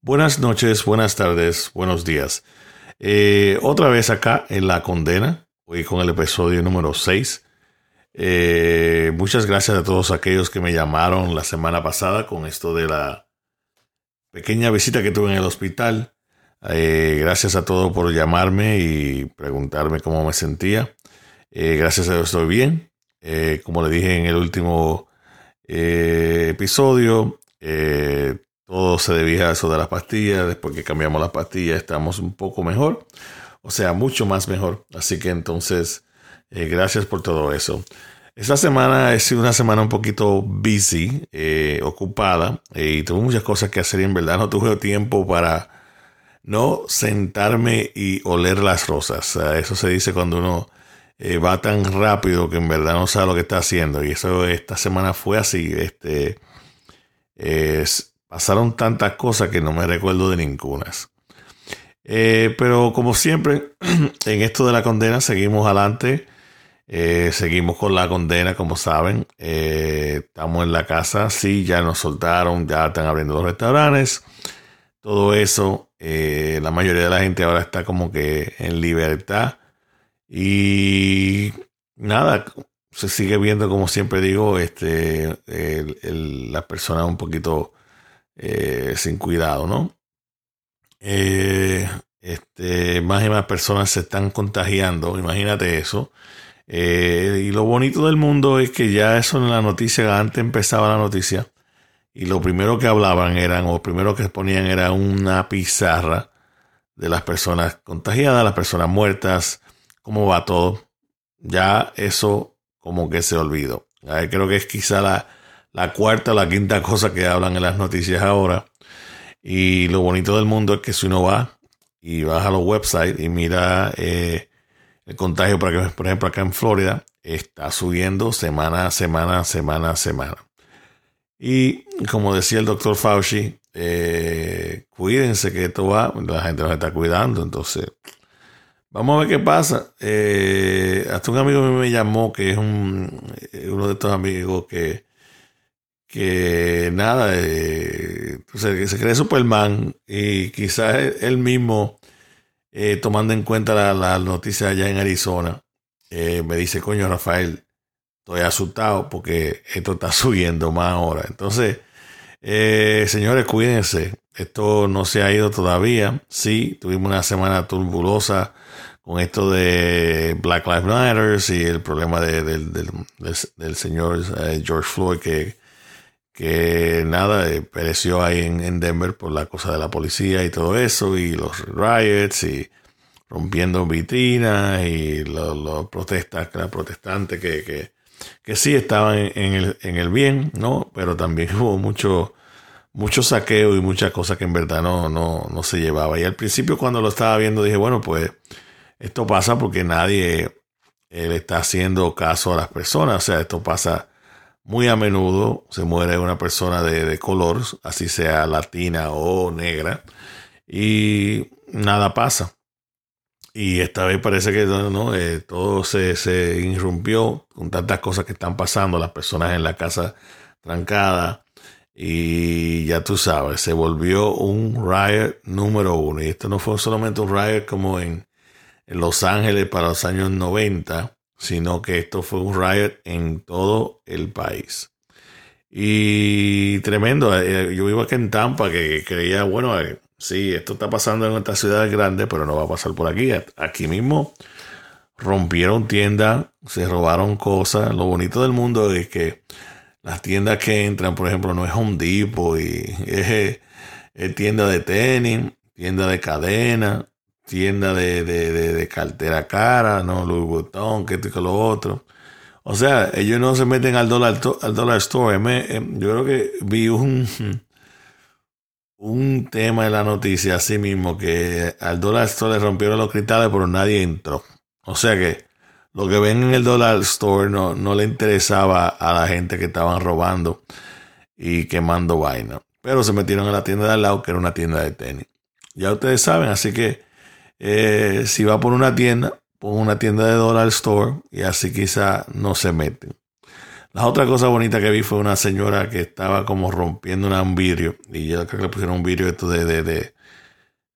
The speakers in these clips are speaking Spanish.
Buenas noches, buenas tardes, buenos días. Eh, otra vez acá en La Condena, hoy con el episodio número 6. Eh, muchas gracias a todos aquellos que me llamaron la semana pasada con esto de la pequeña visita que tuve en el hospital. Eh, gracias a todos por llamarme y preguntarme cómo me sentía. gracias a Dios estoy bien. como le dije en el último episodio, todo se debía a eso de las pastillas. Después que cambiamos las pastillas, estamos un poco mejor. O sea, mucho más mejor. Así que entonces, eh, gracias por todo eso. Esta semana ha sido una semana un poquito busy, eh, ocupada, eh, y tuve muchas cosas que hacer y en verdad no tuve tiempo para no sentarme y oler las rosas. eso se dice cuando uno va tan rápido que en verdad no sabe lo que está haciendo. Y eso esta semana fue así. Este, es, Pasaron tantas cosas que no me recuerdo de ninguna. Eh, pero como siempre, en esto de la condena seguimos adelante. Eh, seguimos con la condena, como saben. Eh, estamos en la casa, sí, ya nos soltaron, ya están abriendo los restaurantes. Todo eso, la mayoría de la gente ahora está como que en libertad. Y nada, se sigue viendo, como siempre digo, este, las personas un poquito eh, sin cuidado, ¿no? Eh, este, más y más personas se están contagiando, imagínate eso. Eh, y lo bonito del mundo es que ya eso en la noticia, antes empezaba la noticia, y lo primero que hablaban eran, o lo primero que ponían era una pizarra de las personas contagiadas, las personas muertas, cómo va todo. Ya eso como que se olvidó. Creo que es quizá la, la cuarta la quinta cosa que hablan en las noticias ahora. Y lo bonito del mundo es que si uno va y baja a los websites y mira eh, el contagio, por ejemplo, acá en Florida, está subiendo semana a semana, semana a semana. Y como decía el doctor Fauci, eh, cuídense que esto va, la gente nos está cuidando, entonces vamos a ver qué pasa. Eh, hasta un amigo me llamó, que es un, uno de estos amigos que que nada, eh, se, cree Superman y quizás él mismo, eh, tomando en cuenta la, la, noticia allá en Arizona, eh, me dice, coño Rafael, estoy asustado porque esto está subiendo más ahora. Entonces, señores, cuídense, esto no se ha ido todavía. Sí, tuvimos una semana turbulosa con esto de Black Lives Matter y el problema de, del, del, señor George Floyd que que nada, eh, pereció ahí en, Denver por la cosa de la policía y todo eso, y los riots y rompiendo vitrinas y los, protestas, los protestantes que, que, que, sí estaban en, el, en el bien, ¿no? Pero también hubo mucho, mucho saqueo y muchas cosas que en verdad no, no, no se llevaba. Y al principio cuando lo estaba viendo dije, bueno, pues esto pasa porque nadie eh, le está haciendo caso a las personas, o sea, esto pasa muy a menudo se muere una persona de, color, así sea latina o negra, y nada pasa. Y esta vez parece que no, eh, todo se, se, irrumpió con tantas cosas que están pasando, las personas en la casa trancada. Y ya tú sabes, se volvió un riot número uno. Y esto no fue solamente un riot como en, en Los Ángeles para los años 90, sino que esto fue un riot en todo el país. Y tremendo, eh, yo vivo aquí en Tampa que creía, bueno, eh, sí, esto está pasando en otras ciudades grandes, pero no va a pasar por aquí. Aquí mismo rompieron tiendas, se robaron cosas. Lo bonito del mundo es que las tiendas que entran, por ejemplo, no es Home Depot y es, es tienda de tenis, tienda de cadena, tienda de, de, de, cartera cara, ¿no? Louis Vuitton, que esto y que lo otro. O sea, ellos no se meten al dólar, al dollar store. Em, yo creo que vi un, un tema en la noticia así mismo, que al dólar store le rompieron los cristales, pero nadie entró. O sea que lo que ven en el dollar store no, no le interesaba a la gente que estaban robando y quemando vaina. Pero se metieron en la tienda de al lado, que era una tienda de tenis. Ya ustedes saben, así que eh, si va por una tienda, pon una tienda de dollar store y así quizá no se meten. La otra cosa bonita que vi fue una señora que estaba como rompiendo un vidrio. Y yo creo que le pusieron un vidrio esto de, de, de,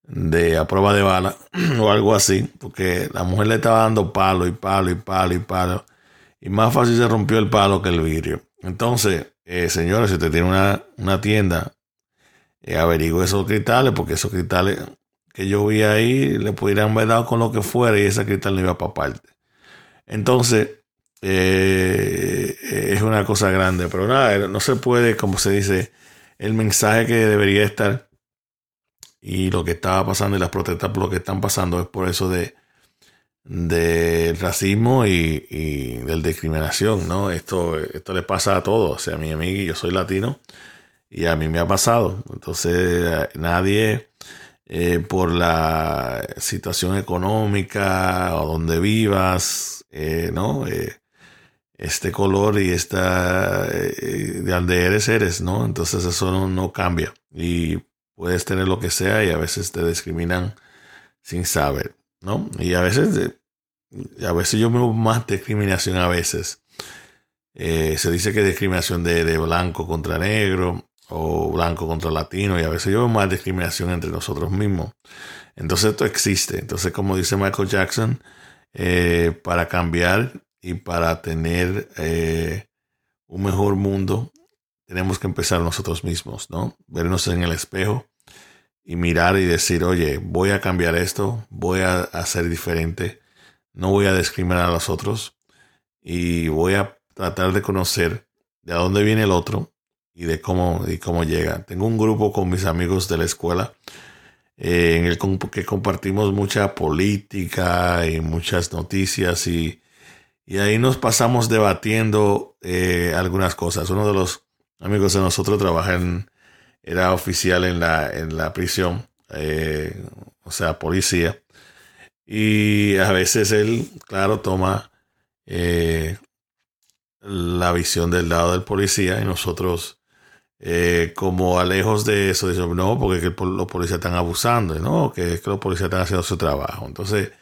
de a prueba de bala o algo así. Porque la mujer le estaba dando palo y palo y palo y palo. Y más fácil se rompió el palo que el vidrio. Entonces, eh, señores, si usted tiene una, una tienda, eh, esos cristales, porque esos cristales que yo vi ahí le pudieran haber dado con lo que fuera y ese cristal no iba para parte. Entonces, eh, es una cosa grande, pero nada, no se puede, como se dice, el mensaje que debería estar y lo que estaba pasando y las protestas por lo que están pasando es por eso de del racismo y, y de discriminación, ¿no? Esto, esto le pasa a todos. O sea, a mi amigo, yo soy latino y a mí me ha pasado. Entonces, nadie eh, por la situación económica o donde vivas, eh, ¿no? Eh, este color y esta de donde eres, eres, ¿no? Entonces eso no, cambia y puedes tener lo que sea y a veces te discriminan sin saber. ¿no? Y a veces, a veces yo veo más discriminación a veces. Eh, se dice que discriminación de, blanco contra negro o blanco contra latino y a veces yo veo más discriminación entre nosotros mismos. Entonces esto existe. Entonces como dice Michael Jackson, eh, para cambiar y para tener eh, un mejor mundo, tenemos que empezar nosotros mismos, ¿no? Vernos en el espejo y mirar y decir, oye, voy a cambiar esto, voy a hacer diferente, no voy a discriminar a los otros y voy a tratar de conocer de dónde viene el otro y de cómo, y cómo llega. Tengo un grupo con mis amigos de la escuela eh, en el que compartimos mucha política y muchas noticias y, y ahí nos pasamos debatiendo eh, algunas cosas. Uno de los amigos de nosotros trabaja en era oficial en la, en la prisión, eh, o sea, policía. Y a veces él, claro, toma la visión del lado del policía y nosotros, eh, como a lejos de eso, decimos, no, porque los policías están abusando, no, que, que los policías están haciendo su trabajo. Entonces,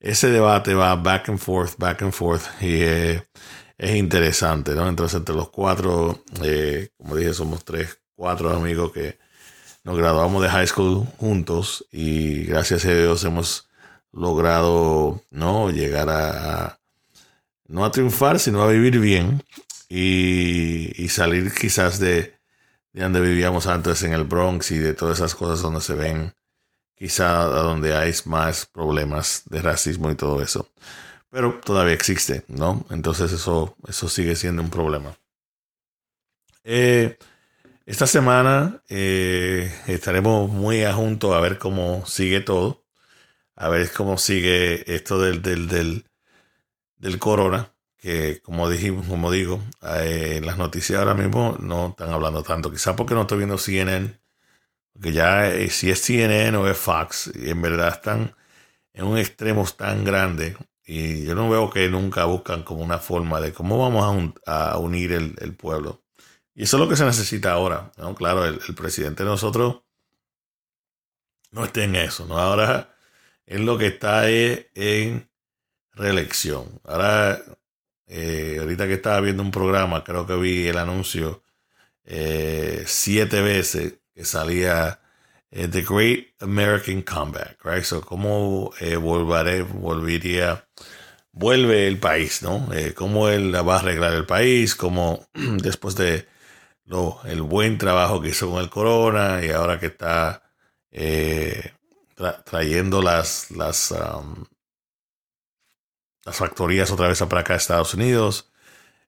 ese debate va back and forth, back and forth, y es interesante, ¿no? Entonces, entre los cuatro, como dije, somos tres cuatro amigos que nos graduamos de high school juntos y gracias a Dios hemos logrado no llegar a, no a triunfar sino a vivir bien y, salir quizás de, de, donde vivíamos antes en el Bronx y de todas esas cosas donde se ven quizá donde hay más problemas de racismo y todo eso. Pero todavía existe no entonces eso eso sigue siendo un problema. Eh, esta semana eh, estaremos muy juntos a ver cómo sigue todo, a ver cómo sigue esto del, del, del, del corona, que como dijimos, como digo, eh, las noticias ahora mismo no están hablando tanto, quizás porque no estoy viendo CNN, porque ya eh, si es CNN o es Fox, en verdad están en un extremo tan grande y yo no veo que nunca buscan como una forma de cómo vamos a, unir el, pueblo. Y eso es lo que se necesita ahora. Claro, el, presidente de nosotros no está en eso. ¿no? Ahora es lo que está en reelección. Ahora, eh, ahorita que estaba viendo un programa, creo que vi el anuncio eh, siete veces que salía eh, The Great American Comeback, right? So, cómo volveré, volvería, vuelve el país, ¿no? cómo él va a arreglar el país, cómo después de lo, el buen trabajo que hizo con el Corona y ahora que está eh, trayendo las, las, um, las factorías otra vez para acá a Estados Unidos.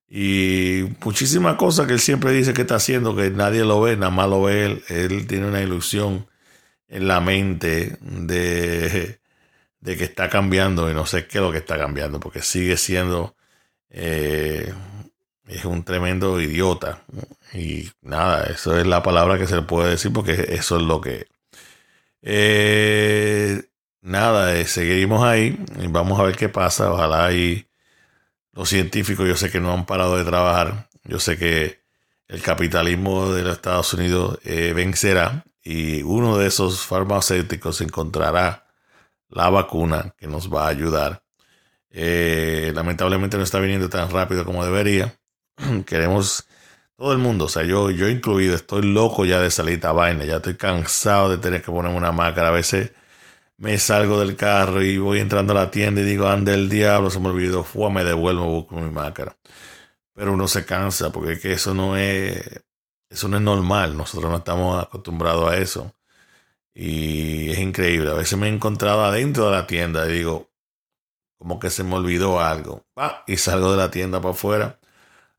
Y muchísimas cosas que él siempre dice que está haciendo, que nadie lo ve, nada más lo ve él. Él tiene una ilusión en la mente de, de que está cambiando y no sé qué es lo que está cambiando, porque sigue siendo eh, es un tremendo idiota. Y nada, eso es la palabra que se le puede decir porque eso es lo que... Eh, nada, eh, seguimos ahí y vamos a ver qué pasa. Ojalá y los científicos, yo sé que no han parado de trabajar. Yo sé que el capitalismo de los Estados Unidos eh, vencerá y uno de esos farmacéuticos encontrará la vacuna que nos va a ayudar. lamentablemente no está viniendo tan rápido como debería queremos, todo el mundo, o sea, yo, yo incluido, estoy loco ya de salir esta vaina, ya estoy cansado de tener que ponerme una máscara. A veces me salgo del carro y voy entrando a la tienda y digo, ande el diablo, se me olvidó, fue, me devuelvo, busco mi máscara. Pero uno se cansa porque es que eso no es, eso no es normal, nosotros no estamos acostumbrados a eso. Y es increíble, a veces me he encontrado adentro de la tienda y digo, como que se me olvidó algo. y salgo de la tienda para afuera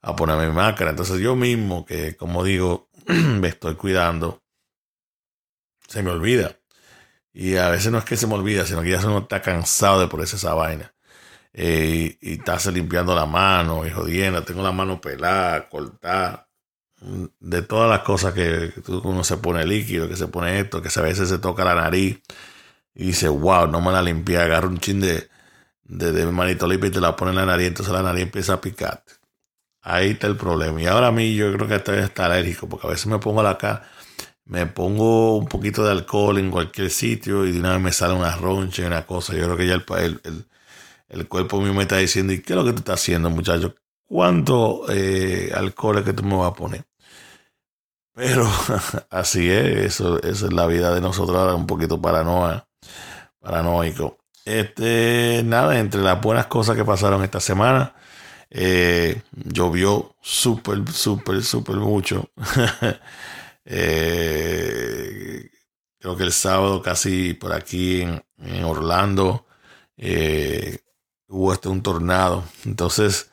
a ponerme mi máscara. Entonces yo mismo, que como digo, me estoy cuidando, se me olvida. Y a veces no es que se me olvida, sino que ya uno está cansado de ponerse esa vaina. Eh, y, estás limpiando la mano y jodiendo. Tengo la mano pelada, cortada. Mm, de todas las cosas que uno se pone líquido, que se pone esto, que a veces se toca la nariz y dice, wow, no me la limpié. Agarro un chin de, de, de manito limpio y te la pone en la nariz, entonces la nariz empieza a picar. Ahí está el problema. Y ahora a mí yo creo que estoy está alérgico, porque a veces me pongo la cara, me pongo un poquito de alcohol en cualquier sitio y de una vez me sale una roncha y una cosa. Yo creo que ya el, el, el, cuerpo mío me está diciendo, ¿y qué es lo que tú estás haciendo, muchacho? ¿Cuánto eh, alcohol es que tú me vas a poner? Pero así es, eso, eso es la vida de nosotros ahora, un poquito paranoia, paranoico. Este, nada, entre las buenas cosas que pasaron esta semana, eh, llovió súper, súper, súper mucho. eh, creo que el sábado casi por aquí en, Orlando eh, hubo hasta un tornado. Entonces,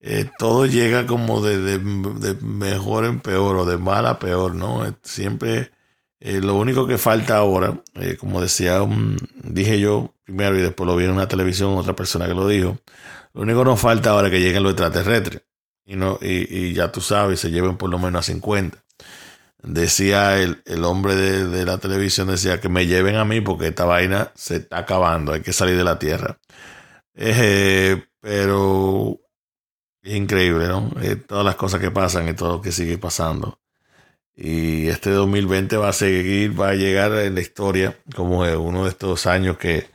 eh, todo llega como de, de, de, mejor en peor o de mal a peor, ¿no? Siempre eh, lo único que falta ahora, como decía, dije yo primero y después lo vi en una televisión otra persona que lo dijo, lo único que nos falta ahora es que lleguen los extraterrestres y, no, y, ya tú sabes, se lleven por lo menos a 50. Decía el, el hombre de, la televisión, decía que me lleven a mí porque esta vaina se está acabando, hay que salir de la Tierra. Pero es increíble, ¿no? todas las cosas que pasan y todo lo que sigue pasando. Y este 2020 va a seguir, va a llegar en la historia como uno de estos años que,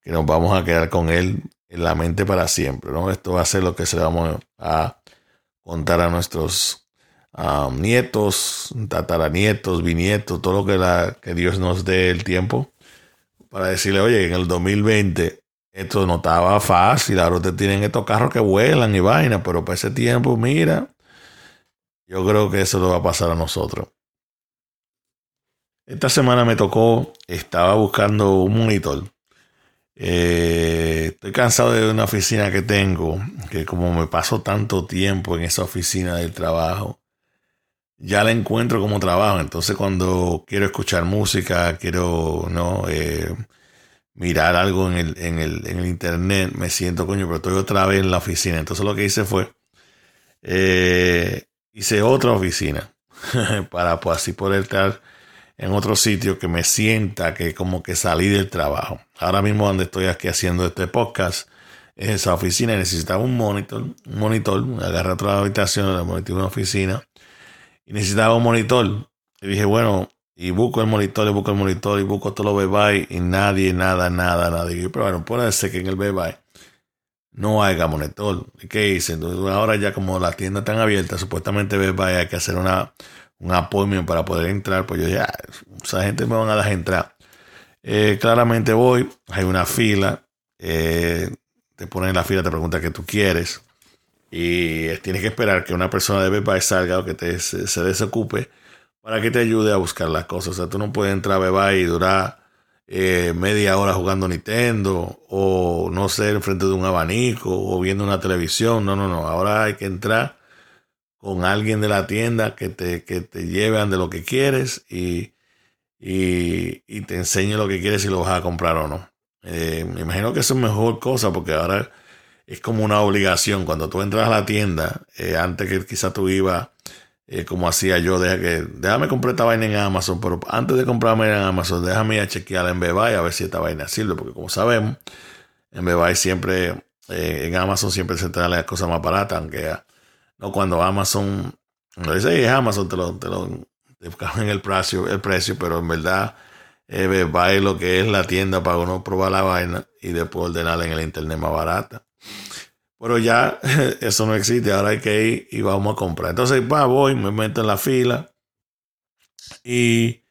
que nos vamos a quedar con él en la mente para siempre. ¿no? Esto va a ser lo que se vamos a contar a nuestros um, nietos, tataranietos, bisnietos, todo lo que, la, que Dios nos dé el tiempo para decirle, oye, en el 2020 esto no estaba fácil, ahora ustedes tienen estos carros que vuelan y vaina, pero para ese tiempo, mira, yo creo que eso lo va a pasar a nosotros. Esta semana me tocó, estaba buscando un monitor. Eh, estoy cansado de una oficina que tengo, que como me paso tanto tiempo en esa oficina del trabajo, ya la encuentro como trabajo. Entonces cuando quiero escuchar música, quiero no eh, mirar algo en el, en, el, en el internet, me siento coño, pero estoy otra vez en la oficina. Entonces lo que hice fue eh, hice otra oficina para pues, así poder estar en otro sitio que me sienta que como que salí del trabajo. Ahora mismo donde estoy aquí haciendo este podcast es esa oficina necesitaba un monitor, un monitor, agarré otra habitación, le monté una oficina y necesitaba un monitor. Y dije, bueno, y busco el monitor, y busco el monitor, y busco todo lo bye y nadie, nada, nada, nada. Y pero bueno, ser que en el bye no hay monitor. ¿Qué hice? Entonces, ahora ya como la tienda está abierta, supuestamente hay que hacer una, un appointment para poder entrar. Pues yo ya, esa gente me van a dejar entrar. Eh, claramente voy, hay una fila, eh, te ponen en la fila, te pregunta qué tú quieres. Y tienes que esperar que una persona de Best salga o que te, se, desocupe para que te ayude a buscar las cosas. O sea, tú no puedes entrar a Best y durar eh, media hora jugando Nintendo o no sé, enfrente de un abanico o viendo una televisión. No, no, no. Ahora hay que entrar con alguien de la tienda que te, que te lleven de lo que quieres y, y, y, te enseñe lo que quieres si lo vas a comprar o no. Eh, me imagino que eso es mejor cosa porque ahora es como una obligación. Cuando tú entras a la tienda, eh, antes que quizás tú ibas eh, como hacía yo, deja que, déjame comprar esta vaina en Amazon, pero antes de comprarme en Amazon, déjame ir a chequear en Bebay a ver si esta vaina sirve, porque como sabemos, en Bebay siempre, eh, en Amazon siempre se traen las cosas más baratas, aunque no cuando Amazon, no dice es Amazon, te lo, te lo te el precio, el precio, pero en verdad eh, Bebay lo que es la tienda para uno probar la vaina y después ordenarla en el internet más barata. Pero ya eso no existe, ahora hay que ir y vamos a comprar. Entonces, va, voy, me meto en la fila y,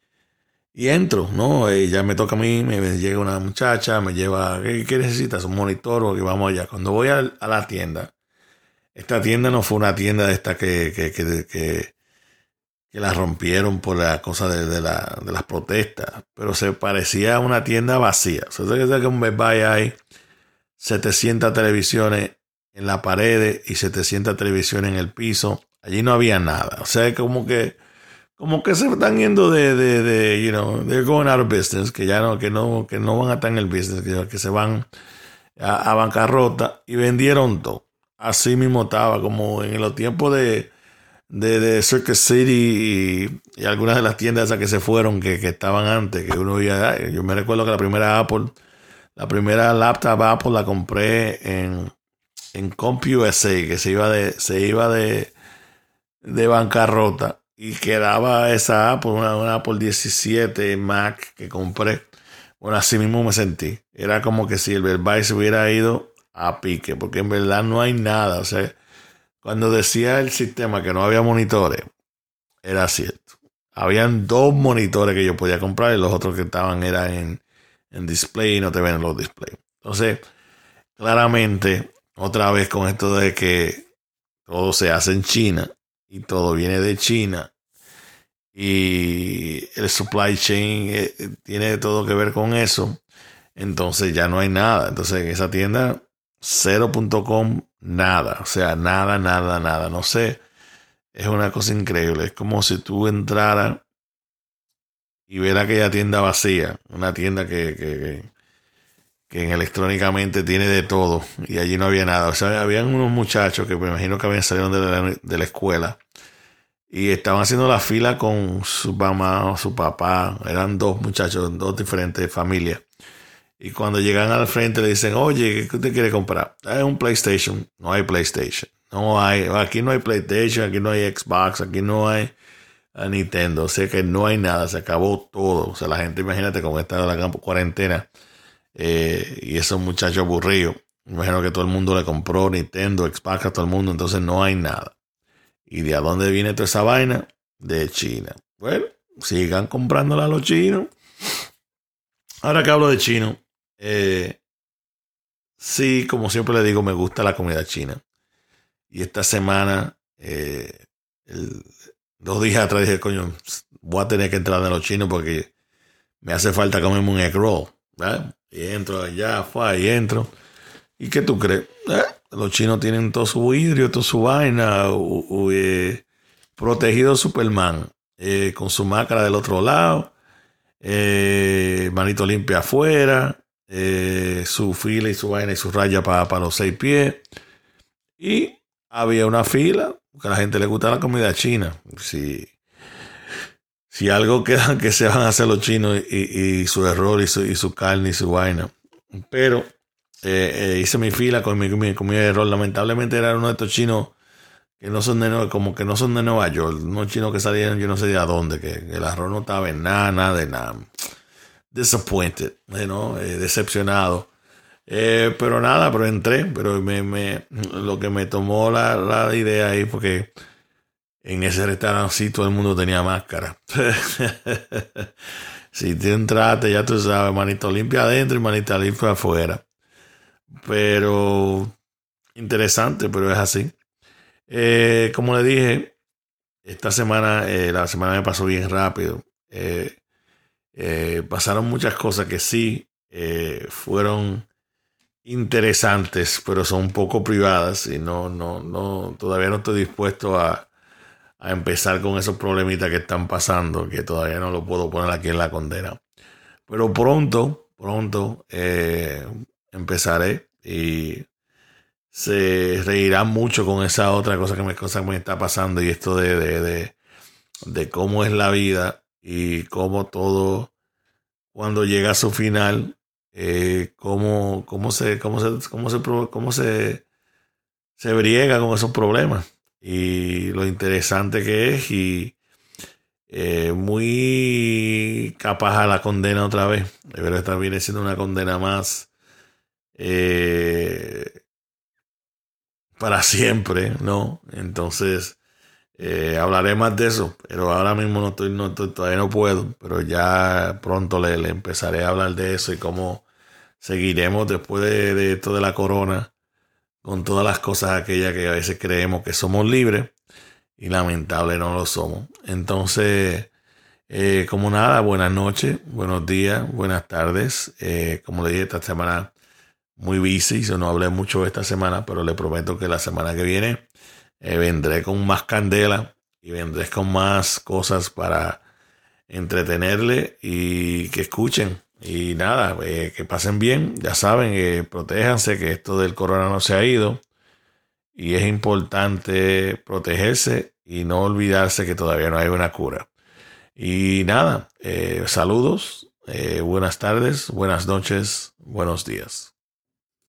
y entro, ¿no? Y ya me toca a mí, me llega una muchacha, me lleva, ¿qué, necesitas? Un monitor o que vamos allá. Cuando voy a, la tienda, esta tienda no fue una tienda de esta que, que, que, que, la rompieron por la cosa de, de, la, de las protestas, pero se parecía a una tienda vacía. O sea, que un Best Buy hay 700 televisiones en la pared y 700 televisiones en el piso. Allí no había nada. O sea, como que, como que se están yendo de, de, de, you know, they're going out of business, que ya no, que no, que no van a estar en el business, que, se van a, bancarrota y vendieron todo. Así mismo estaba, como en los tiempos de, de, de Circus City y, algunas de las tiendas esas que se fueron, que, que estaban antes, que uno iba, yo me recuerdo que la primera Apple, la primera laptop Apple la compré en, en CompUSA, que se iba de, se iba de, de bancarrota y quedaba esa Apple, una, Apple 17 Mac que compré. Bueno, así mismo me sentí. Era como que si el Verbal se hubiera ido a pique, porque en verdad no hay nada. O sea, cuando decía el sistema que no había monitores, era cierto. Habían dos monitores que yo podía comprar y los otros que estaban eran en, en display y no te ven los displays. Entonces, claramente otra vez con esto de que todo se hace en China y todo viene de China. Y el supply chain eh, eh, tiene todo que ver con eso, entonces ya no hay nada. Entonces en esa tienda 0.com nada, o sea, nada, nada, nada, no sé. Es una cosa increíble, es como si tú entraras y ver aquella tienda vacía, una tienda que, que que en electrónicamente tiene de todo y allí no había nada. O sea, habían unos muchachos que me imagino que habían salido de la, de la escuela y estaban haciendo la fila con su mamá o su papá. Eran dos muchachos, dos diferentes familias. Y cuando llegan al frente le dicen, oye, ¿qué usted quiere comprar? Es un PlayStation. No hay PlayStation. No hay, aquí no hay PlayStation, aquí no hay Xbox, aquí no hay Nintendo. O sea que no hay nada, se acabó todo. O sea, la gente, imagínate cómo está la cuarentena eh, y esos muchachos aburridos. Imagino que todo el mundo le compró Nintendo, Xbox a todo el mundo, entonces no hay nada. ¿Y de dónde viene toda esa vaina? De China. Bueno, sigan comprándola a los chinos. Ahora que hablo de chino, eh, sí, como siempre le digo, me gusta la comida china. Y esta semana, eh, dos días atrás dije, coño, voy a tener que entrar en los chinos porque me hace falta comerme un egg roll. Y entro allá, fue ahí entro. ¿Y qué tú crees? Eh, los chinos tienen todo su vidrio, toda su vaina, eh, protegido Superman, eh, con su máscara del otro lado, manito limpia afuera, su fila y su vaina y su raya para los seis pies. Y había una fila, porque a la gente le gusta la comida china. Si si algo queda que se van a hacer los chinos y, su error y su, y su, carne y su vaina. Pero eh, eh, hice mi fila con mi, mi, error. Lamentablemente era uno de estos chinos que no son de como que no son de Nueva York, unos chinos que salieron yo no sé de a dónde, que, el arroz no estaba en nada, nada de nada. Disappointed, ¿no? Eh, decepcionado. pero nada, pero entré, pero me, me, lo que me tomó la, la idea ahí porque en ese restaurante sí todo el mundo tenía máscara. si te entraste, ya tú sabes, manito limpia adentro y manita limpia afuera. Pero interesante, pero es así. Eh, como le dije, esta semana, eh, la semana me pasó bien rápido. Eh, pasaron muchas cosas que sí fueron interesantes, pero son un poco privadas y no, no, no, todavía no estoy dispuesto a, a empezar con esos problemitas que están pasando, que todavía no lo puedo poner aquí en la condena. Pero pronto, pronto eh, empezaré y se reirá mucho con esa otra cosa que me, cosa me está pasando y esto de, de, de, cómo es la vida y cómo todo, cuando llega a su final, eh, cómo, cómo, se, cómo, se, cómo, se, cómo se, se briega con esos problemas y lo interesante que es y eh, muy capaz a la condena otra vez. Pero esta viene siendo una condena más eh, para siempre, ¿no? Entonces, eh, hablaré más de eso, pero ahora mismo no estoy, no todavía no puedo, pero ya pronto le, empezaré a hablar de eso y cómo seguiremos después de, de esto de la corona con todas las cosas aquellas que a veces creemos que somos libres y lamentable no lo somos. Entonces, eh, como nada, buenas noches, buenos días, buenas tardes. Eh, como le dije, esta semana muy busy, yo no hablé mucho esta semana, pero le prometo que la semana que viene eh, vendré con más candela y vendré con más cosas para entretenerle y que escuchen. Y nada, que pasen bien, ya saben, protéjanse, que esto del corona no se ha ido y es importante protegerse y no olvidarse que todavía no hay una cura. Y nada, eh, saludos, eh, buenas tardes, buenas noches, buenos días.